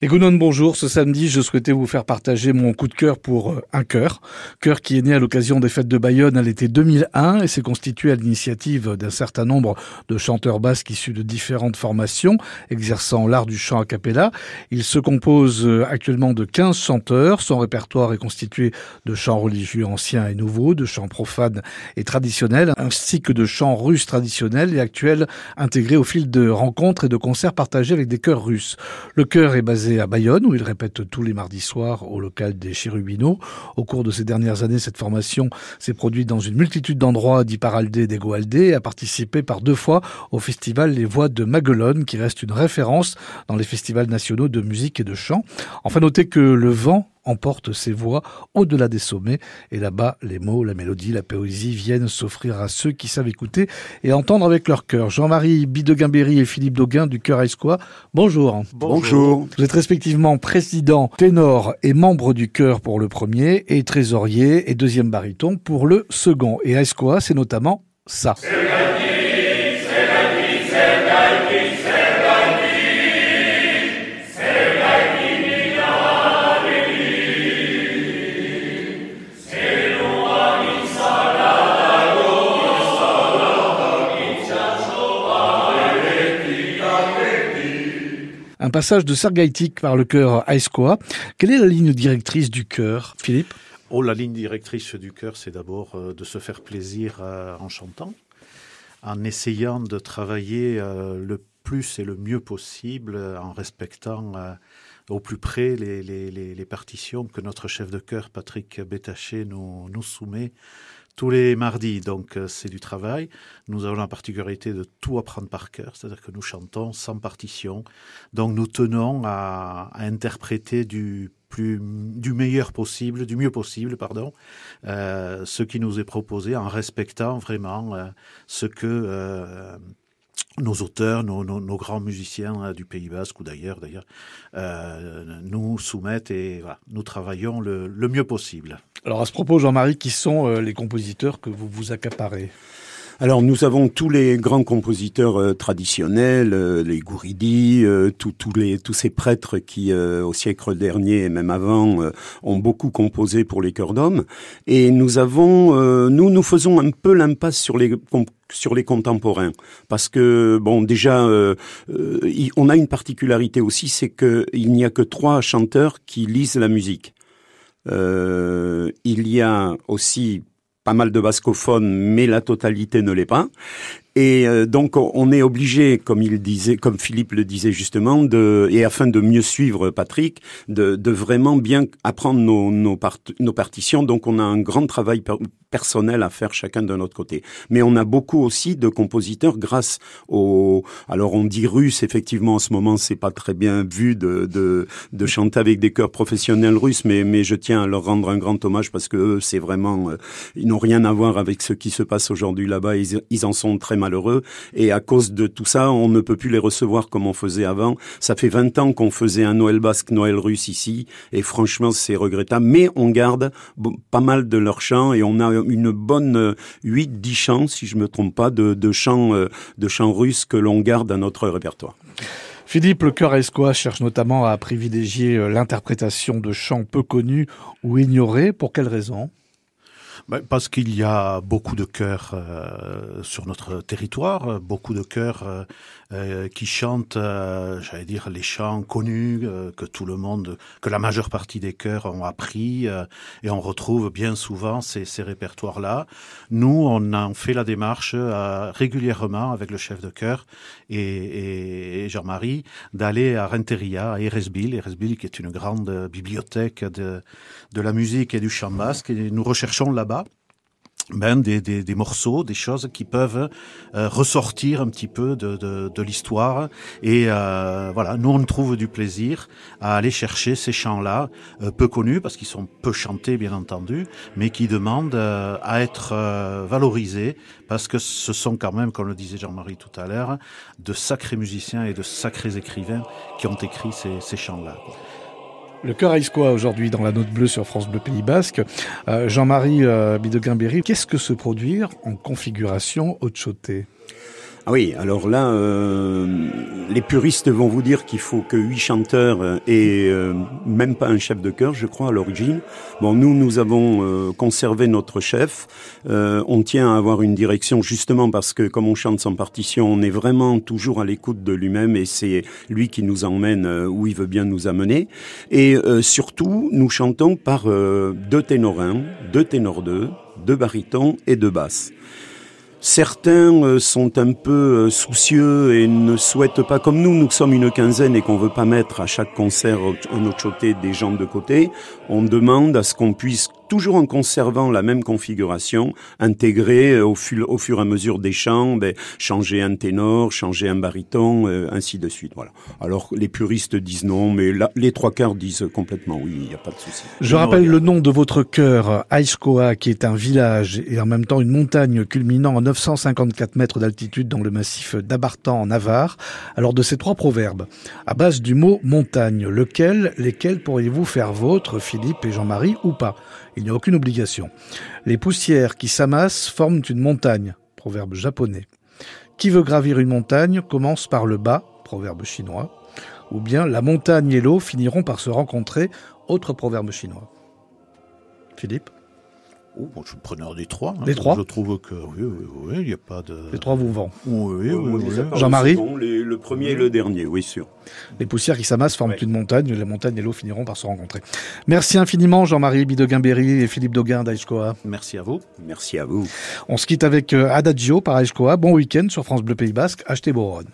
Et bonjour. Ce samedi, je souhaitais vous faire partager mon coup de cœur pour euh, un chœur. Chœur qui est né à l'occasion des fêtes de Bayonne à l'été 2001 et s'est constitué à l'initiative d'un certain nombre de chanteurs basques issus de différentes formations exerçant l'art du chant a cappella. Il se compose euh, actuellement de 15 chanteurs. Son répertoire est constitué de chants religieux anciens et nouveaux, de chants profanes et traditionnels, ainsi que de chants russes traditionnels et actuels intégrés au fil de rencontres et de concerts partagés avec des chœurs russes. Le chœur est basé à Bayonne, où il répète tous les mardis soirs au local des Chérubino. Au cours de ces dernières années, cette formation s'est produite dans une multitude d'endroits d'Iparaldé et d'Egoaldé et a participé par deux fois au festival Les Voix de Maguelone, qui reste une référence dans les festivals nationaux de musique et de chant. Enfin, notez que le vent emporte ses voix au-delà des sommets. Et là-bas, les mots, la mélodie, la poésie viennent s'offrir à ceux qui savent écouter et entendre avec leur cœur. Jean-Marie Bideguin-Berry et Philippe Dauguin du Cœur Esquois, bonjour. Bonjour. Vous êtes respectivement président ténor et membre du chœur pour le premier et trésorier et deuxième baryton pour le second. Et Esquois, c'est notamment ça. Passage de Sergaïtique par le chœur Aescoa. Quelle est la ligne directrice du chœur, Philippe? Oh, la ligne directrice du chœur, c'est d'abord euh, de se faire plaisir euh, en chantant, en essayant de travailler euh, le plus et le mieux possible, en respectant au plus près les, partitions que notre chef de chœur, Patrick Bétaché, nous soumet tous les mardis, donc euh, c'est du travail. Nous avons la particularité de tout apprendre par cœur, c'est-à-dire que nous chantons sans partition. Donc nous tenons à, interpréter du plus du meilleur possible, du mieux possible, pardon, euh, ce qui nous est proposé en respectant vraiment euh, ce que nos auteurs, nos, grands musiciens du Pays Basque ou d'ailleurs, d'ailleurs, nous soumettent et nous travaillons le mieux possible. Alors à ce propos, Jean-Marie, qui sont euh, les compositeurs que vous vous accaparez? Alors nous avons tous les grands compositeurs euh, traditionnels, euh, les Gouridi, tous les tous ces prêtres qui au siècle dernier et même avant ont beaucoup composé pour les chœurs d'hommes. Et nous avons, nous nous faisons un peu l'impasse sur les sur les contemporains. Parce que bon déjà on a une particularité aussi c'est que il n'y a que trois chanteurs qui lisent la musique euh, il y a aussi pas mal de bascophones, mais la totalité ne l'est pas. Et euh, donc on est obligé, comme il disait, comme Philippe le disait justement, de, et afin de mieux suivre Patrick, de, de vraiment bien apprendre nos, nos, partitions. Donc on a un grand travail personnel à faire chacun de notre côté. Mais on a beaucoup aussi de compositeurs grâce au, alors on dit russe effectivement en ce moment c'est pas très bien vu de, de, de chanter avec des chœurs professionnels russes, mais mais je tiens à leur rendre un grand hommage parce que c'est vraiment, euh, ils n'ont rien à voir avec ce qui se passe aujourd'hui là-bas. Ils, en sont très malheureux. Et à cause de tout ça, on ne peut plus les recevoir comme on faisait avant. Ça fait 20 ans qu'on faisait un Noël basque, Noël russe ici. Et franchement, c'est regrettable. Mais on garde pas mal de leurs chants et on a une bonne 8-10 chants, si je me trompe pas, de, chants, euh, de chants russes que l'on garde à notre répertoire. Philippe Le Cœur Escois cherche notamment à privilégier euh, l'interprétation de chants peu connus ou ignorés. Pour quelles raisons parce qu'il y a beaucoup de chœurs euh, sur notre territoire, beaucoup de chœurs euh, euh, qui chantent, j'allais dire, les chants connus que tout le monde, que la majeure partie des chœurs ont appris, et on retrouve bien souvent ces, ces répertoires-là. Nous, on a fait la démarche régulièrement avec le chef de chœur et, et Jean-Marie d'aller à Renteria, à Eresbil, Eresbil qui est une grande bibliothèque de, de la musique et du chant basque, et nous recherchons là-bas ben, des, des, des, morceaux, des choses qui peuvent euh, ressortir un petit peu de, de, de l'histoire. Et euh, voilà, nous on trouve du plaisir à aller chercher ces chants-là, euh, peu connus parce qu'ils sont peu chantés bien entendu, mais qui demandent à être valorisés parce que ce sont quand même, comme le disait Jean-Marie tout à l'heure, de sacrés musiciens et de sacrés écrivains qui ont écrit ces, ces chants-là. Le cœur quoi aujourd'hui dans la note bleue sur France Bleu Pays Basque. Euh, Jean-Marie euh, Bideguin-Berry, qu'est-ce que se produire en configuration haute chauté Ah oui, alors là, euh, les puristes vont vous dire qu'il faut que huit chanteurs euh, et euh, même pas un chef de chœur, je crois, à l'origine. Bon, nous, nous avons conservé notre chef. on tient à avoir une direction justement parce que comme on chante sans partition, on est vraiment toujours à l'écoute de lui-même et c'est lui qui nous emmène où il veut bien nous amener. Et surtout, nous chantons par deux ténors 1, deux ténors 2, deux barytons et deux basses. Certains euh, sont un peu euh, soucieux et ne souhaitent pas, comme nous, nous sommes une quinzaine et qu'on veut pas mettre à chaque concert un autre côté des gens de côté, on demande à ce qu'on puisse toujours en conservant la même configuration, intégrer euh, au, fur, au fur et à mesure des chants, ben, changer un ténor, changer un baryton, euh, ainsi de suite. Voilà. Alors les puristes disent non, mais les trois quarts disent complètement oui, il n'y a pas de souci. Je rappelle le nom de votre chœur, Aïskoa, qui est un village et en même temps une montagne culminant à 954 mètres d'altitude dans le massif d'Abartan en Navarre. Alors de ces trois proverbes, à base du mot montagne, lequel, lesquels pourriez-vous faire vôtre, Philippe et Jean-Marie, ou pas? Il n'y a aucune obligation. Les poussières qui s'amassent forment une montagne, proverbe japonais. Qui veut gravir une montagne commence par le bas, proverbe chinois. Ou bien la montagne et l'eau finiront par se rencontrer, autre proverbe chinois. Philippe? Oh, je suis preneur des trois. Les trois Je trouve que oui, oui, oui, il n'y a pas de. Les trois vous vont. Oui, oui, oui. Jean-Marie Le premier et le dernier, oui, sûr. Les poussières qui s'amassent forment une montagne, les montagnes et l'eau finiront par se rencontrer. Merci infiniment Jean-Marie Bidoguin-Berry et Philippe Doguin d'Aïskoa. Merci à vous. Merci à vous. On se quitte avec euh, Adagio par Aïskoa. Bon week-end sur France Bleu Pays Basque. Achetez Boron.